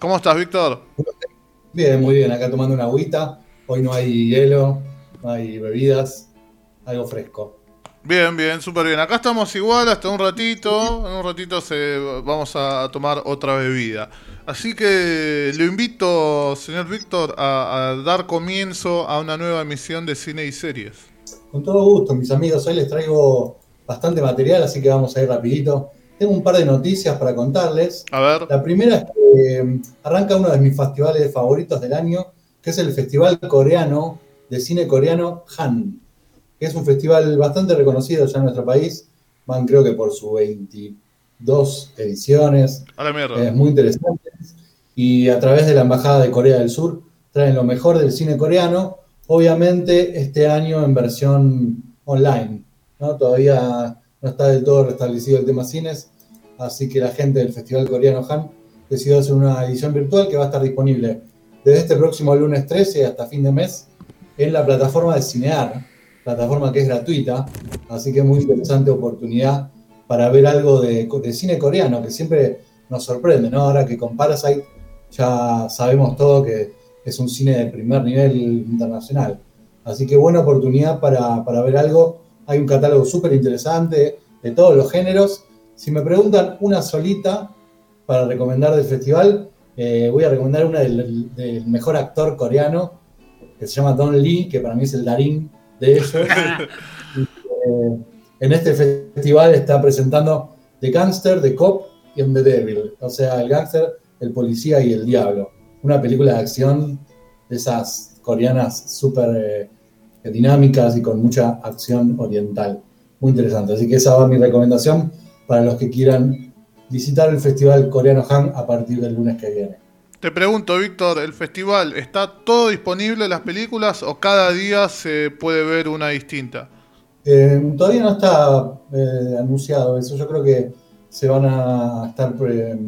¿Cómo estás, Víctor? Bien, muy bien. Acá tomando una agüita. Hoy no hay hielo, no hay bebidas, algo fresco. Bien, bien, súper bien. Acá estamos igual hasta un ratito. En un ratito se, vamos a tomar otra bebida. Así que lo invito, señor Víctor, a, a dar comienzo a una nueva emisión de cine y series. Con todo gusto, mis amigos. Hoy les traigo bastante material, así que vamos a ir rapidito. Tengo un par de noticias para contarles. A ver. La primera es que eh, arranca uno de mis festivales favoritos del año, que es el Festival Coreano de Cine Coreano Han, que es un festival bastante reconocido ya en nuestro país. Van creo que por sus 22 ediciones. A la mierda. Es muy interesante. Y a través de la Embajada de Corea del Sur traen lo mejor del cine coreano. Obviamente este año en versión online. ¿no? Todavía no está del todo restablecido el tema cines, así que la gente del Festival Coreano Han decidió hacer una edición virtual que va a estar disponible desde este próximo lunes 13 hasta fin de mes en la plataforma de Cinear, plataforma que es gratuita, así que muy interesante oportunidad para ver algo de, cine coreano, que siempre nos sorprende, ¿no? Ahora que con Parasite ya sabemos todo que es un cine de primer nivel internacional. Así que buena oportunidad para, para ver algo. Hay un catálogo súper interesante de todos los géneros. Si me preguntan una solita para recomendar del festival, eh, voy a recomendar una del, del, mejor actor coreano, que se llama Don Lee, que para mí es el Darín de ellos. eh, en este festival está presentando The Gangster, The Cop y The Devil. O sea, el gángster, el policía y el diablo una película de acción de esas coreanas súper eh, dinámicas y con mucha acción oriental. Muy interesante. Así que esa va mi recomendación para los que quieran visitar el Festival Coreano Han a partir del lunes que viene. Te pregunto, Víctor, ¿el festival está todo disponible las películas o cada día se puede ver una distinta? Eh, todavía no está eh, anunciado eso. Yo creo que se van a estar eh,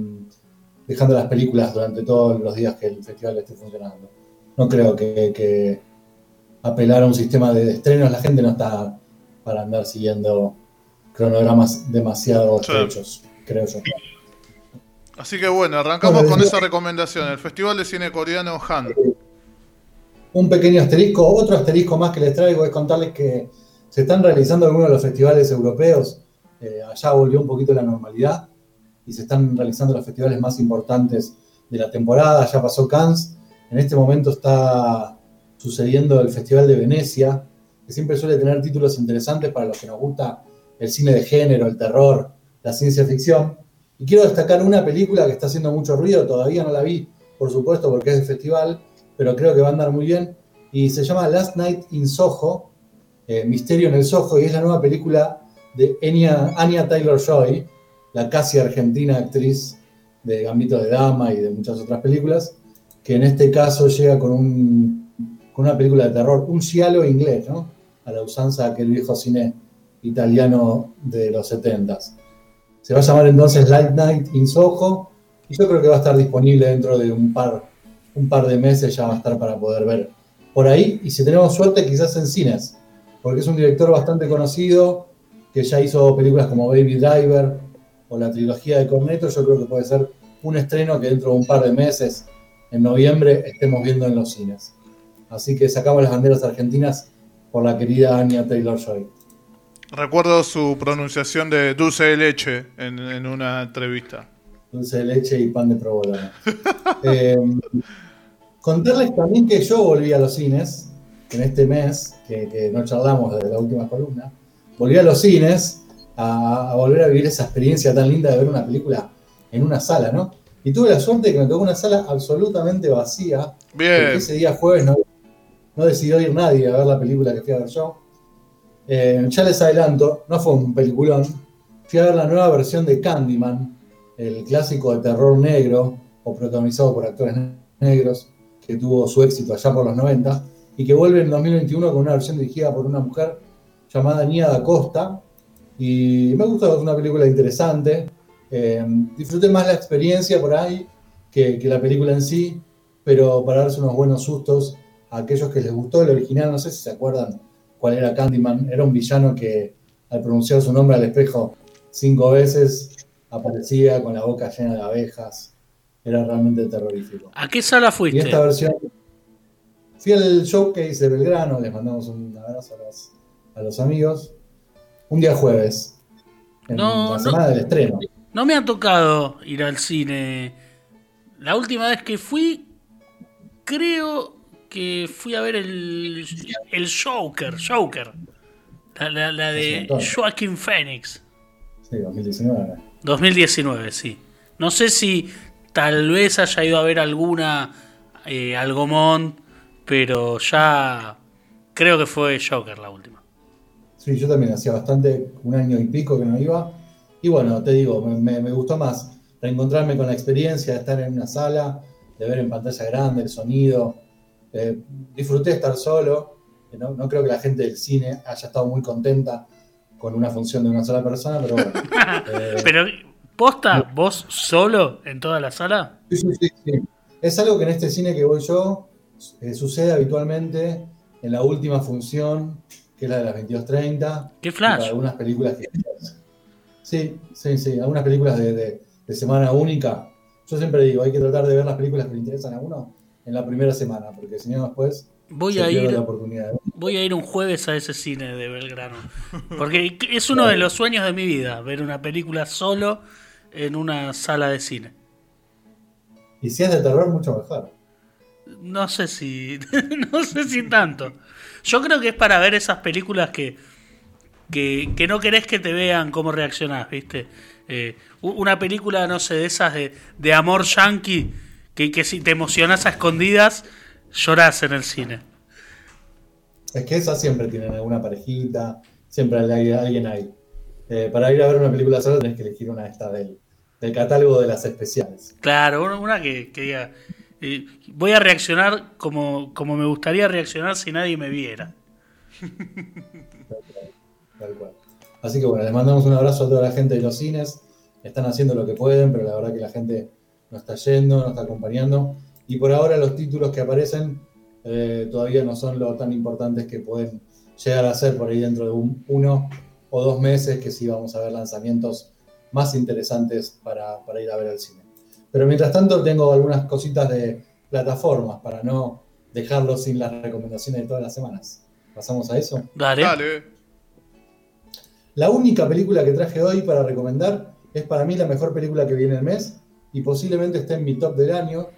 dejando las películas durante todos los días que el festival esté funcionando. No creo que, que apelar a un sistema de estrenos, la gente no está para andar siguiendo cronogramas demasiado estrechos, creo yo. Así que bueno, arrancamos con esa recomendación, el Festival de Cine Coreano Han. Un pequeño asterisco, otro asterisco más que les traigo es contarles que se están realizando algunos de los festivales europeos, eh, allá volvió un poquito la normalidad, y se están realizando los festivales más importantes de la temporada. Ya pasó Cannes, en este momento está sucediendo el Festival de Venecia, que siempre suele tener títulos interesantes para los que nos gusta el cine de género, el terror, la ciencia ficción. Y quiero destacar una película que está haciendo mucho ruido, todavía no la vi, por supuesto, porque es de festival, pero creo que va a andar muy bien. Y se llama Last Night in Soho, eh, Misterio en el Soho, y es la nueva película de Anya, Anya Taylor-Joy, la casi argentina actriz de Gambito de Dama y de muchas otras películas, que en este caso llega con, un, con una película de terror, un giallo inglés, ¿no? A la usanza de aquel viejo cine italiano de los 70 Se va a llamar entonces Light Night in Soho y yo creo que va a estar disponible dentro de un par, un par de meses, ya va a estar para poder ver por ahí y si tenemos suerte quizás en cines, porque es un director bastante conocido que ya hizo películas como Baby Driver, o la trilogía de Cornetto, yo creo que puede ser un estreno que dentro de un par de meses, en noviembre, estemos viendo en los cines. Así que sacamos las banderas argentinas por la querida Anya Taylor Joy. Recuerdo su pronunciación de dulce de leche en, en una entrevista. Dulce de leche y pan de provolone. eh, contarles también que yo volví a los cines en este mes, que, que no charlamos desde la última columna. Volví a los cines a, a, volver a vivir esa experiencia tan linda de ver una película en una sala, ¿no? Y tuve la suerte de que me tocó una sala absolutamente vacía. Bien. Porque ese día jueves no, no, decidió ir nadie a ver la película que fui a ver yo. Eh, ya les adelanto, no fue un peliculón. Fui a ver la nueva versión de Candyman, el clásico de terror negro, o protagonizado por actores negros, que tuvo su éxito allá por los 90, y que vuelve en 2021 con una versión dirigida por una mujer llamada Nia da Costa, y me gustó, es una película interesante. Eh, disfruté más la experiencia por ahí que, la película en sí, pero para darse unos buenos sustos a aquellos que les gustó el original, no sé si se acuerdan cuál era Candyman, era un villano que al pronunciar su nombre al espejo cinco veces aparecía con la boca llena de abejas era realmente terrorífico. ¿A qué sala fuiste? Y esta versión. Fui al showcase de Belgrano, les mandamos un abrazo a los, a los amigos. Un día jueves. En No, la no. semana del estreno. No me ha tocado ir al cine. La última vez que fui, creo que fui a ver el, el Joker, Joker. La, la- de. Joaquin Phoenix. Sí, 2019. 2019, sí. No sé si tal vez haya ido a ver alguna eh, Algomón, pero ya creo que fue Joker la última. Sí, yo también hacía bastante, un año y pico que no iba. Y bueno, te digo, me, me- me gustó más reencontrarme con la experiencia de estar en una sala, de ver en pantalla grande el sonido. Eh, disfruté estar solo. Eh, No, no creo que la gente del cine haya estado muy contenta con una función de una sola persona, pero bueno. Eh, Pero, ¿posta vos solo en toda la sala? Sí, sí, sí, sí. Es algo que en este cine que voy yo eh, sucede habitualmente en la última función, que es la de las 22.30. ¿Qué flash? para algunas películas que. Sí, sí, sí. Algunas películas de, de- de semana única. Yo siempre digo, hay que tratar de ver las películas que le interesan a uno en la primera semana, porque si no después Voy se a ir la oportunidad. Voy a ir un jueves a ese cine de Belgrano. Porque es uno de los sueños de mi vida, ver una película solo en una sala de cine. Y si es de terror, mucho mejor. No sé si. No sé si tanto. Yo creo que es para ver esas películas que. que, que no querés que te vean cómo reaccionás, ¿viste? Eh, una película, no sé, de esas de, de amor yankee, que, que si te emocionás a escondidas, llorás en el cine. Es que esas siempre tienen alguna parejita, siempre hay alguien ahí. Eh, para ir a ver una película sola tenés que elegir una de estas del, del catálogo de las especiales. Claro, una- una que, que diga, eh, voy a reaccionar como, como me gustaría reaccionar si nadie me viera. Tal cual. Así que bueno, les mandamos un abrazo a toda la gente de los cines. Están haciendo lo que pueden, pero la verdad que la gente no está yendo, no está acompañando. Y por ahora los títulos que aparecen eh, todavía no son lo tan importantes que pueden llegar a ser por ahí dentro de un- uno o dos meses, que sí vamos a ver lanzamientos más interesantes para, para ir a ver al cine. Pero mientras tanto tengo algunas cositas de plataformas para no dejarlo sin las recomendaciones de todas las semanas. ¿Pasamos a eso? Dale. Dale. La única película que traje hoy para recomendar es para mí la mejor película que viene el mes y posiblemente esté en mi top del año.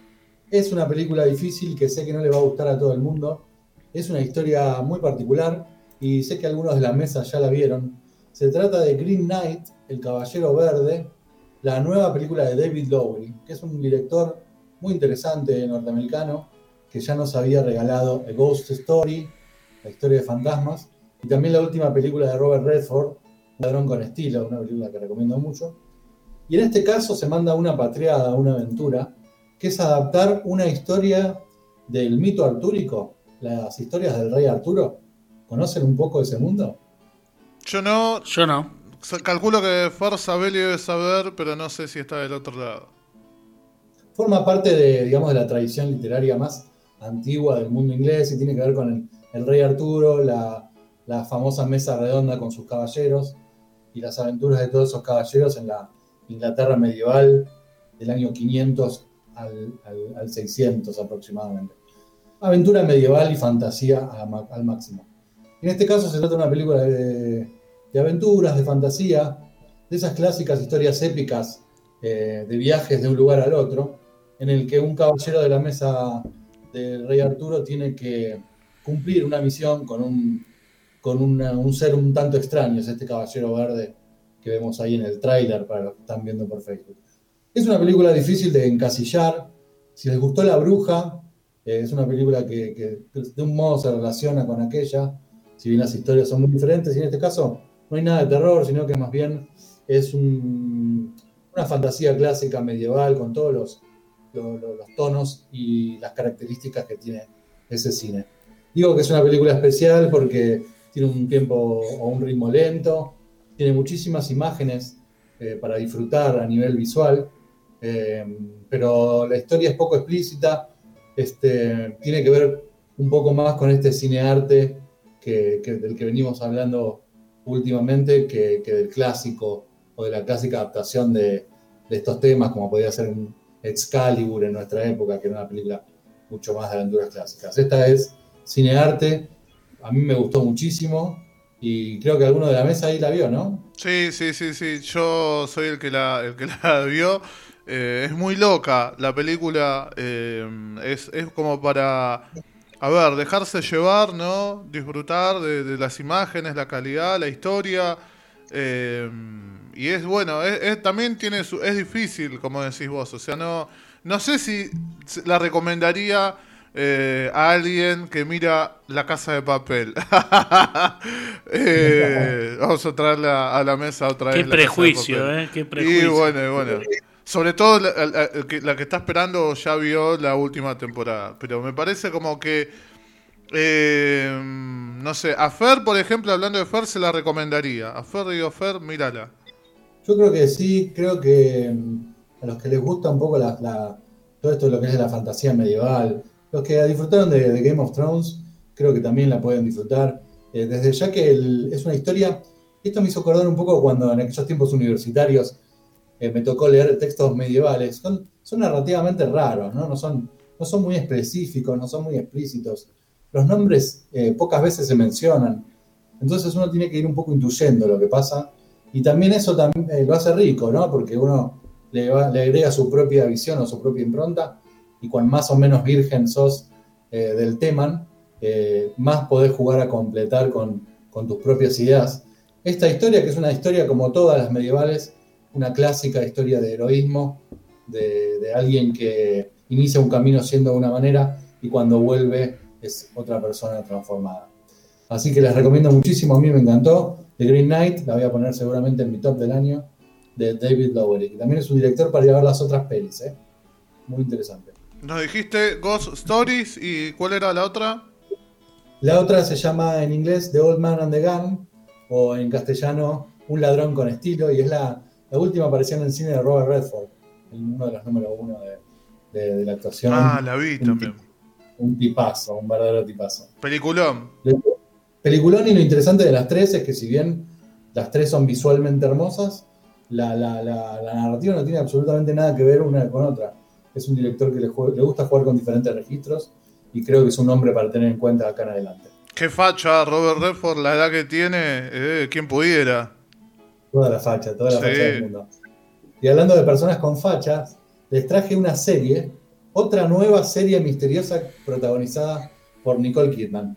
Es una película difícil que sé que no le va a gustar a todo el mundo. Es una historia muy particular y sé que algunos de la mesa ya la vieron. Se trata de Green Knight, El Caballero Verde, la nueva película de David Lowery, que es un director muy interesante norteamericano que ya nos había regalado A Ghost Story, la historia de fantasmas, y también la última película de Robert Redford, ladrón con estilo, una película que recomiendo mucho. Y en este caso se manda una patriada, una aventura, que es adaptar una historia del mito artúrico, las historias del rey Arturo. ¿Conocen un poco ese mundo? Yo no. Yo no. Calculo que Forza Belli debe saber, pero no sé si está del otro lado. Forma parte de, digamos, de la tradición literaria más antigua del mundo inglés y tiene que ver con el, el rey Arturo, la, la famosa mesa redonda con sus caballeros y las aventuras de todos esos caballeros en la Inglaterra medieval del año 500 al, al- al 600 aproximadamente. Aventura medieval y fantasía al máximo. En este caso se trata de una película de, de aventuras, de fantasía, de esas clásicas historias épicas eh, de viajes de un lugar al otro, en el que un caballero de la mesa del rey Arturo tiene que cumplir una misión con un, con un ser un tanto extraño, es este caballero verde que vemos ahí en el tráiler para los que están viendo por Facebook. Es una película difícil de encasillar. Si les gustó La Bruja, eh, es una película que, que de un modo se relaciona con aquella, si bien las historias son muy diferentes, y en este caso no hay nada de terror, sino que más bien es un- una fantasía clásica medieval con todos los, lo- lo- los tonos y las características que tiene ese cine. Digo que es una película especial porque tiene un tiempo o un ritmo lento, tiene muchísimas imágenes eh, para disfrutar a nivel visual, eh, pero la historia es poco explícita, este, tiene que ver un poco más con este cinearte que, del que venimos hablando últimamente que, del clásico o de la clásica adaptación de, estos temas, como podría ser Excalibur en nuestra época, que era una película mucho más de aventuras clásicas. Esta es cinearte, a mí me gustó muchísimo y creo que alguno de la mesa ahí la vio, ¿no? Sí, sí, sí, sí, yo soy el que la, el que la vio. Eh, es muy loca la película, eh, es, es como para a ver, dejarse llevar, ¿no? Disfrutar de, las imágenes, la calidad, la historia. Eh, y es bueno, es, también tiene su, es difícil, como decís vos. O sea, no, no sé si la recomendaría eh, a alguien que mira La Casa de Papel. Eh, vamos a traerla a la mesa otra vez. Qué prejuicio, ¿eh? Qué prejuicio. Y bueno, bueno. Sobre todo la, que está esperando ya vio la última temporada. Pero me parece como que. Eh, no sé, a Fer, por ejemplo, hablando de Fer, se la recomendaría. A Fer, digo, Fer, mírala. Yo creo que sí, creo que mm, a los que les gusta un poco la, todo esto de lo que es la fantasía medieval, los que disfrutaron de, Game of Thrones, creo que también la pueden disfrutar. Eh, desde ya que es una historia, esto me hizo acordar un poco cuando en aquellos tiempos universitarios me tocó leer textos medievales, son, son narrativamente raros, ¿no? No, son, no son muy específicos, no son muy explícitos. Los nombres eh, pocas veces se mencionan, entonces uno tiene que ir un poco intuyendo lo que pasa y también eso también, eh, lo hace rico, ¿no? Porque uno le, le, agrega su propia visión o su propia impronta y cuando más o menos virgen sos eh, del tema, más podés jugar a completar con, tus propias ideas. Esta historia, que es una historia como todas las medievales, una clásica historia de heroísmo, de, alguien que inicia un camino siendo de una manera y cuando vuelve es otra persona transformada. Así que les recomiendo muchísimo, a mí me encantó. The Green Knight, la voy a poner seguramente en mi top del año, de David Lowery, que también es un director para ver las otras pelis, ¿eh? Muy interesante. Nos dijiste Ghost Stories y ¿cuál era la otra? La otra se llama en inglés The Old Man and the Gun o en castellano Un ladrón con estilo y es la, la última aparición en el cine de Robert Redford, uno de los números uno de, la actuación. Ah, la vi también. Un tipazo, un verdadero tipazo. Peliculón. Peliculón y lo interesante de las tres es que si bien las tres son visualmente hermosas, la, narrativa no tiene absolutamente nada que ver una con otra. Es un director que le, le gusta jugar con diferentes registros y creo que es un nombre para tener en cuenta acá en adelante. Qué facha, Robert Redford, la edad que tiene, eh, quien pudiera. Toda la facha, toda la facha del mundo. Y hablando de personas con fachas, les traje una serie, otra nueva serie misteriosa protagonizada por Nicole Kidman.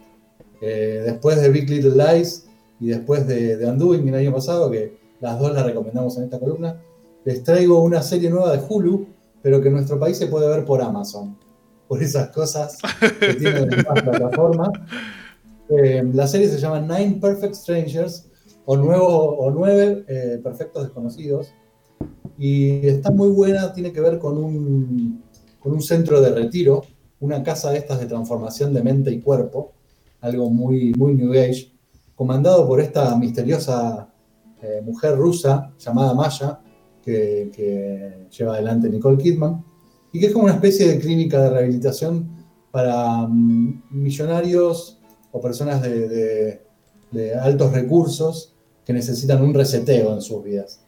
Eh, después de Big Little Lies y después de, de Undoing el año pasado, que las dos las recomendamos en esta columna, les traigo una serie nueva de Hulu, pero que nuestro país se puede ver por Amazon. Por esas cosas que tienen en la plataforma. Eh, la serie se llama Nine Perfect Strangers o, nuevo, o nueve eh, perfectos desconocidos. Y está muy buena, tiene que ver con un, con un centro de retiro, una casa de estas de transformación de mente y cuerpo, algo muy, muy New Age, comandado por esta misteriosa eh, mujer rusa llamada Maya, que, que, lleva adelante Nicole Kidman, y que es como una especie de clínica de rehabilitación para mm, millonarios o personas de, de altos recursos que necesitan un reseteo en sus vidas.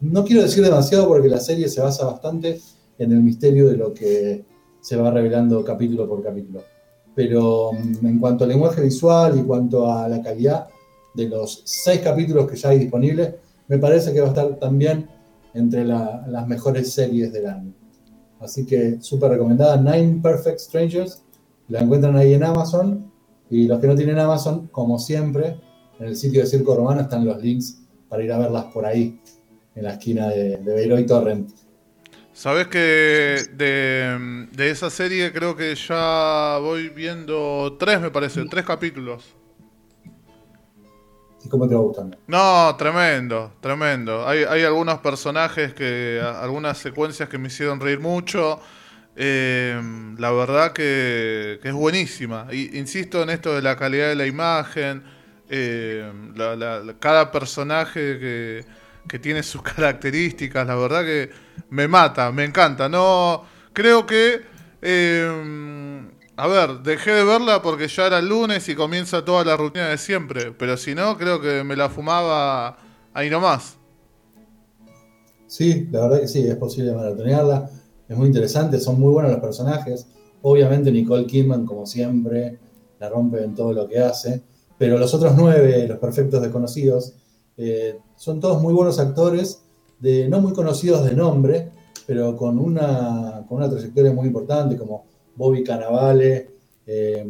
No quiero decir demasiado porque la serie se basa bastante en el misterio de lo que se va revelando capítulo por capítulo. Pero mm, en cuanto al lenguaje visual y cuanto a la calidad de los seis capítulos que ya hay disponibles, me parece que va a estar también entre las mejores series del año. Así que súper recomendada, Nine Perfect Strangers, la encuentran ahí en Amazon. Y los que no tienen Amazon, como siempre, en el sitio de Circo Romano están los links para ir a verlas por ahí, en la esquina de, de y Torrent. Sabes que de, esa serie creo que ya voy viendo tres, me parece, tres capítulos. ¿Y cómo te va gustando? No, tremendo, tremendo. Hay, algunos personajes que, algunas secuencias que me hicieron reír mucho. Eh, la verdad que, que, es buenísima. Y, insisto en esto de la calidad de la imagen eh, cada personaje que, tiene sus características, la verdad que me mata, me encanta. No, creo que, eh, a ver, dejé de verla porque ya era el lunes y comienza toda la rutina de siempre, pero si no, creo que me la fumaba ahí nomás. Sí, la verdad que sí, es posible maratonearla. es muy interesante, son muy buenos los personajes. Obviamente Nicole Kidman, como siempre, la rompe en todo lo que hace. Pero los otros nueve, los perfectos desconocidos, eh, son todos muy buenos actores, no muy conocidos de nombre, pero con una, con una trayectoria muy importante, como Bobby Cannavale, eh,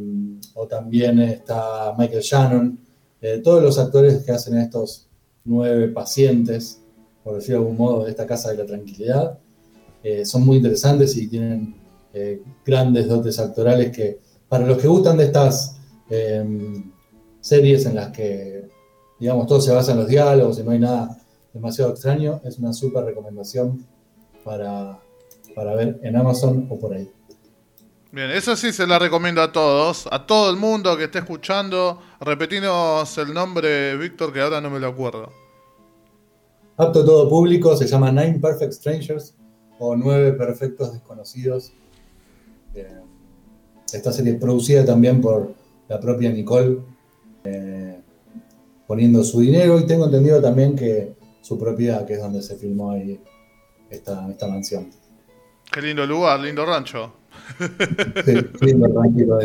o también está Michael Shannon, eh, todos los actores que hacen estos nueve pacientes, por decirlo de algún modo, de esta Casa de la Tranquilidad, son muy interesantes y tienen grandes dotes actorales que, para los que gustan de estas series en las que, digamos, todo se basa en los diálogos y no hay nada demasiado extraño, es una súper recomendación para, ver en Amazon o por ahí. Bien, eso sí se la recomiendo a todos, a todo el mundo que esté escuchando. Repetinos el nombre, Víctor, que ahora no me lo acuerdo. Apto todo público, se llama Nine Perfect Strangers o Nueve Perfectos Desconocidos. Eh, esta serie es producida también por la propia Nicole eh, poniendo su dinero y tengo entendido también que su propiedad, que es donde se filmó ahí esta, esta mansión. Qué lindo lugar, lindo rancho. Sí, tranquilo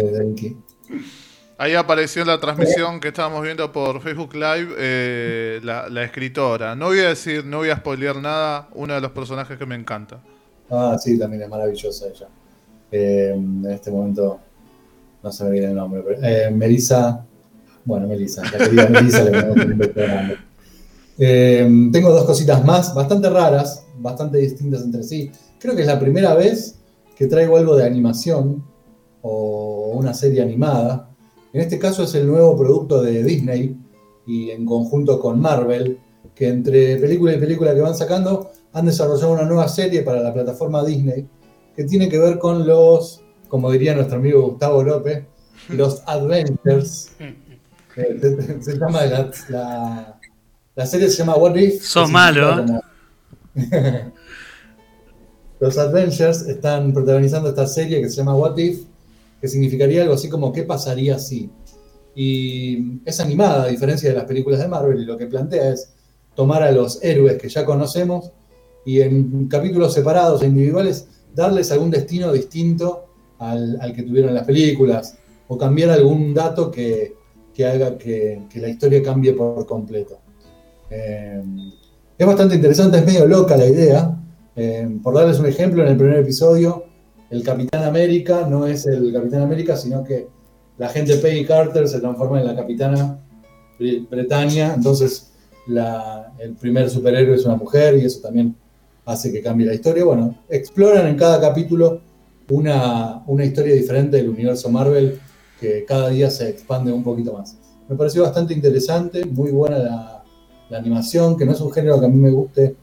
Ahí apareció en la transmisión que estábamos viendo por Facebook Live eh, la, escritora. No voy a decir, no voy a spoilear nada, uno de los personajes que me encanta. Ah, sí, también es maravillosa ella. Eh, en este momento no se me viene el nombre, pero eh, Melissa bueno, Melissa, la querida Melissa, le eh, Tengo dos cositas más, bastante raras, bastante distintas entre sí. Creo que es la primera vez que traigo algo de animación o una serie animada. En este caso es el nuevo producto de Disney y en conjunto con Marvel, que entre película y película que van sacando han desarrollado una nueva serie para la plataforma Disney que tiene que ver con los, como diría nuestro amigo Gustavo López, los Adventures se, llama la, la, serie se llama What If. Sos malo. Los Adventures están protagonizando esta serie que se llama What If, que significaría algo así como ¿qué pasaría si? Y es animada, a diferencia de las películas de Marvel, y lo que plantea es tomar a los héroes que ya conocemos y en capítulos separados e individuales darles algún destino distinto al, que tuvieron las películas o cambiar algún dato que, que haga que, la historia cambie por completo. Eh, es bastante interesante, es medio loca la idea. Eh, por darles un ejemplo, en el primer episodio, el Capitán América no es el Capitán América, sino que la gente Peggy Carter se transforma en la Capitana Bretaña, entonces el primer superhéroe es una mujer y eso también hace que cambie la historia. Bueno, exploran en cada capítulo una, una historia diferente del universo Marvel que cada día se expande un poquito más. Me pareció bastante interesante, muy buena la, animación, que no es un género que a mí me guste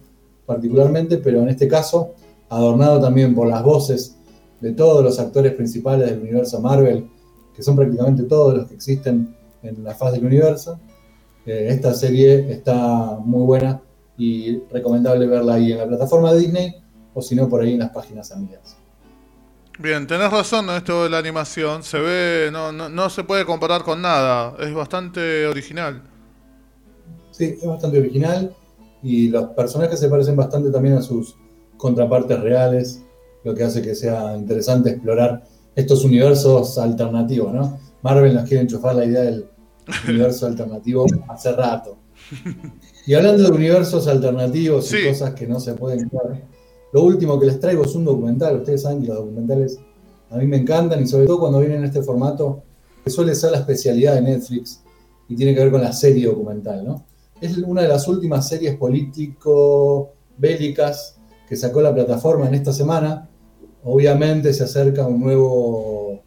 particularmente, pero en este caso, adornado también por las voces de todos los actores principales del universo Marvel, que son prácticamente todos los que existen en la faz del universo. Eh, esta serie está muy buena y recomendable verla ahí en la plataforma de Disney o si no por ahí en las páginas amigas. Bien, tenés razón en esto de la animación. Se ve, no, no, se puede comparar con nada. Es bastante original. Sí, es bastante original. Y los personajes se parecen bastante también a sus contrapartes reales. Lo que hace que sea interesante explorar estos universos alternativos, ¿no? Marvel nos quiere enchufar la idea del universo alternativo hace rato. Y hablando de universos alternativos y cosas que no se pueden ver lo último que les traigo es un documental. Ustedes saben que los documentales a mí me encantan y sobre todo cuando vienen en este formato, que suele ser la especialidad de Netflix y tiene que ver con la serie documental. ¿no? Es una de las últimas series político-bélicas que sacó la plataforma en esta semana. Obviamente se acerca un nuevo,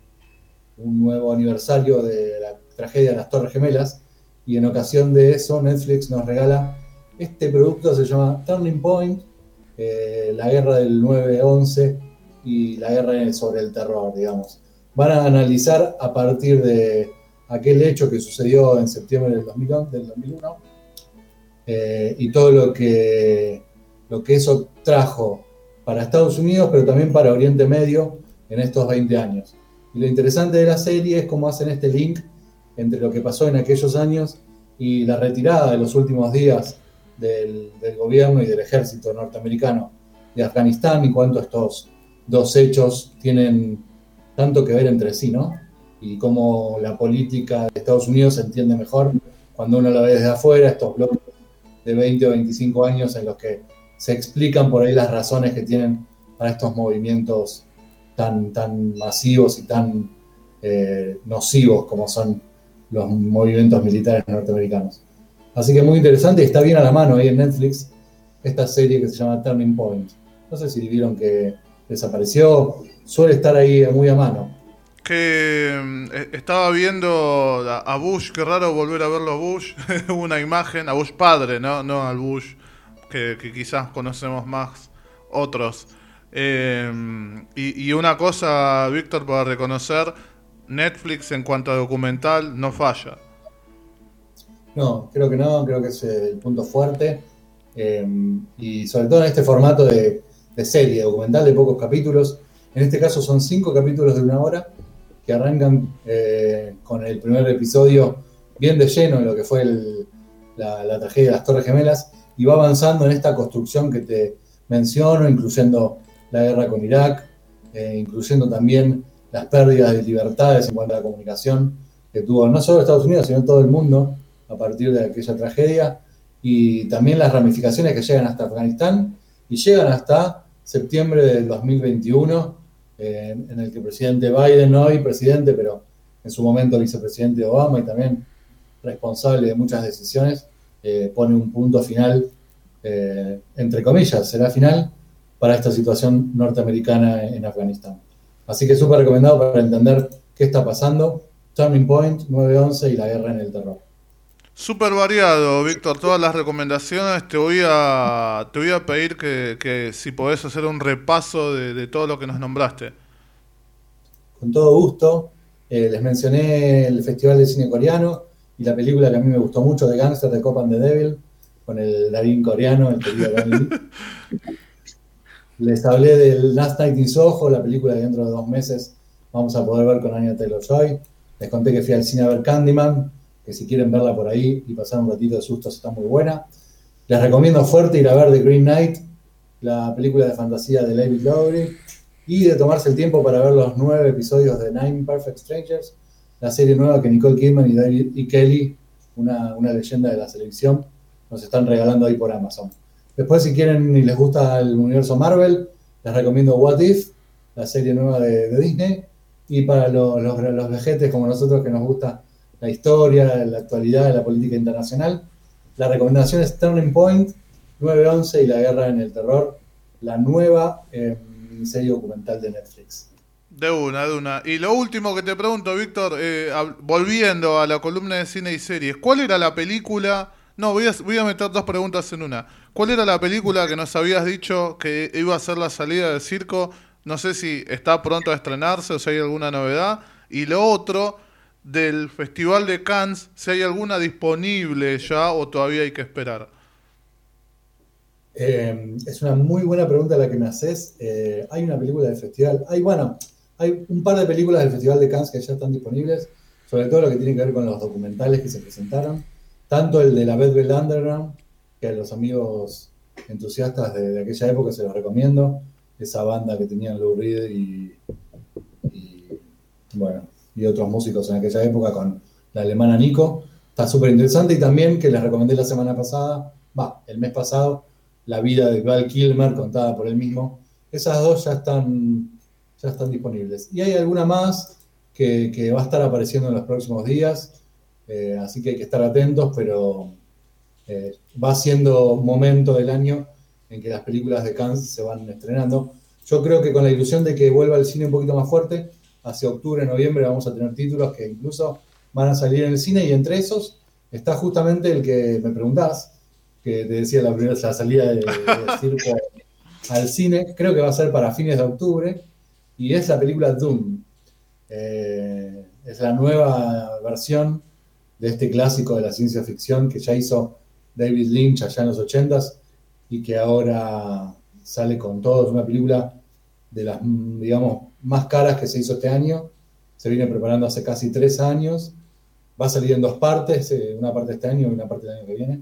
un nuevo aniversario de la tragedia de las Torres Gemelas y en ocasión de eso Netflix nos regala este producto, se llama Turning Point eh, la guerra del 9-11 y la guerra sobre el terror, digamos. Van a analizar a partir de aquel hecho que sucedió en septiembre del, 2001 eh, y todo lo que, lo que eso trajo para Estados Unidos, pero también para Oriente Medio en estos 20 años. Y lo interesante de la serie es cómo hacen este link entre lo que pasó en aquellos años y la retirada de los últimos días del, gobierno y del ejército norteamericano de Afganistán y cuánto estos dos hechos tienen tanto que ver entre sí, ¿no? Y cómo la política de Estados Unidos se entiende mejor cuando uno la ve desde afuera, estos bloques de 20 o 25 años en los que se explican por ahí las razones que tienen para estos movimientos tan, tan masivos y tan eh, nocivos como son los movimientos militares norteamericanos. Así que muy interesante y está bien a la mano ahí en Netflix esta serie que se llama Turning Point. No sé si vieron que desapareció, suele estar ahí muy a mano. Que mm, eh, estaba viendo a Bush, qué raro volver a verlo a Bush, una imagen, a Bush padre, no, no al Bush que, quizás conocemos más otros. Eh, y, una cosa, Víctor, para reconocer, Netflix en cuanto a documental no falla. No, creo que no, creo que es el punto fuerte. Eh, y sobre todo en este formato de, serie, documental de pocos capítulos. En este caso son cinco capítulos de una hora arrancan eh, con el primer episodio bien de lleno en lo que fue la, la, tragedia de las Torres Gemelas y va avanzando en esta construcción que te menciono, incluyendo la guerra con Irak, eh, incluyendo también las pérdidas de libertades en cuanto a la comunicación que tuvo no solo Estados Unidos, sino todo el mundo a partir de aquella tragedia, y también las ramificaciones que llegan hasta Afganistán y llegan hasta septiembre del 2021, en el que el presidente Biden, hoy presidente, pero en su momento vicepresidente Obama y también responsable de muchas decisiones, eh, pone un punto final, eh, entre comillas, será final para esta situación norteamericana en Afganistán. Así que súper recomendado para entender qué está pasando. Turning Point, 9-11 y la guerra en el terror. Súper variado, Víctor, todas las recomendaciones. Te voy a, te voy a pedir que, si podés hacer un repaso de, todo lo que nos nombraste. Con todo gusto. Eh, les mencioné el Festival de Cine Coreano y la película que a mí me gustó mucho de Gangster de Cop and the Devil, con el Darín coreano, el querido Les hablé del Last Night in Soho, la película que dentro de dos meses vamos a poder ver con Anya Taylor-Joy. Les conté que fui al cine a ver Candyman, que si quieren verla por ahí y pasar un ratito de sustos está muy buena. Les recomiendo fuerte ir a ver The Green Knight, la película de fantasía de David Lowry, y de tomarse el tiempo para ver los nueve episodios de Nine Perfect Strangers, la serie nueva que Nicole Kidman y David Kelly, una, una leyenda de la televisión, nos están regalando ahí por Amazon. Después, si quieren y les gusta el universo Marvel, les recomiendo What If, la serie nueva de, Disney. Y para los, los, vejetes como nosotros que nos gusta la historia, la actualidad, la política internacional, la recomendación es Turning Point, 911 y la guerra en el terror, la nueva eh, serie documental de Netflix. De una, de una. Y lo último que te pregunto, Víctor, eh, volviendo a la columna de cine y series, ¿cuál era la película? No, voy a, voy a meter dos preguntas en una. ¿Cuál era la película que nos habías dicho que iba a ser la salida del circo? No sé si está pronto a estrenarse o si hay alguna novedad. Y lo otro, del Festival de Cannes, si hay alguna disponible ya o todavía hay que esperar. Eh, es una muy buena pregunta la que me haces. Eh, hay una película del festival. Hay, bueno, hay un par de películas del Festival de Cannes que ya están disponibles, sobre todo lo que tiene que ver con los documentales que se presentaron. Tanto el de la Bell Underground que a los amigos entusiastas de, aquella época se los recomiendo. Esa banda que tenían Lou Reed y, bueno, y otros músicos en aquella época con la alemana Nico. Está súper interesante y también que les recomendé la semana pasada, va, el mes pasado, la vida de Val Kilmer contada por él mismo. Esas dos ya están, ya están disponibles. Y hay alguna más que, va a estar apareciendo en los próximos días, eh, así que hay que estar atentos, pero eh, va siendo momento del año en que las películas de Cannes se van estrenando. Yo creo que con la ilusión de que vuelva el cine un poquito más fuerte, hacia octubre, noviembre vamos a tener títulos que incluso van a salir en el cine y entre esos está justamente el que me preguntás, que te decía la primera la salida del de circo al cine, creo que va a ser para fines de octubre, y es la película Doom. Eh, es la nueva versión de este clásico de la ciencia ficción que ya hizo David Lynch allá en los 80s y que ahora sale con todo. Es una película de las, digamos, más caras que se hizo este año. Se viene preparando hace casi tres años. Va a salir en dos partes, eh, una parte este año y una parte del año que viene.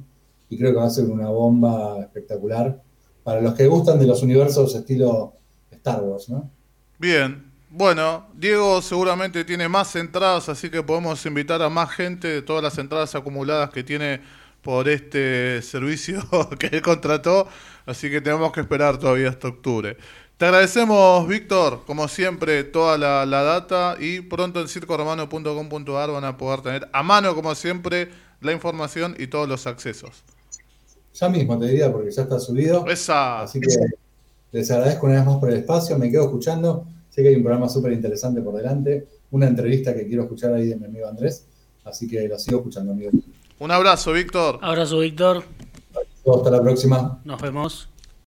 Y creo que va a ser una bomba espectacular. Para los que gustan de los universos estilo Star Wars, ¿no? Bien. Bueno, Diego seguramente tiene más entradas, así que podemos invitar a más gente de todas las entradas acumuladas que tiene por este servicio que él contrató, así que tenemos que esperar todavía hasta octubre. Te agradecemos, Víctor, como siempre, toda la, la data y pronto en circoromano.com.ar van a poder tener a mano, como siempre, la información y todos los accesos. Ya mismo te diría, porque ya está subido. Esa. Así que les agradezco una vez más por el espacio, me quedo escuchando. Sé que hay un programa súper interesante por delante, una entrevista que quiero escuchar ahí de mi amigo Andrés, así que lo sigo escuchando, amigo. Un abrazo, Víctor. Abrazo, Víctor. Hasta la próxima. Nos vemos.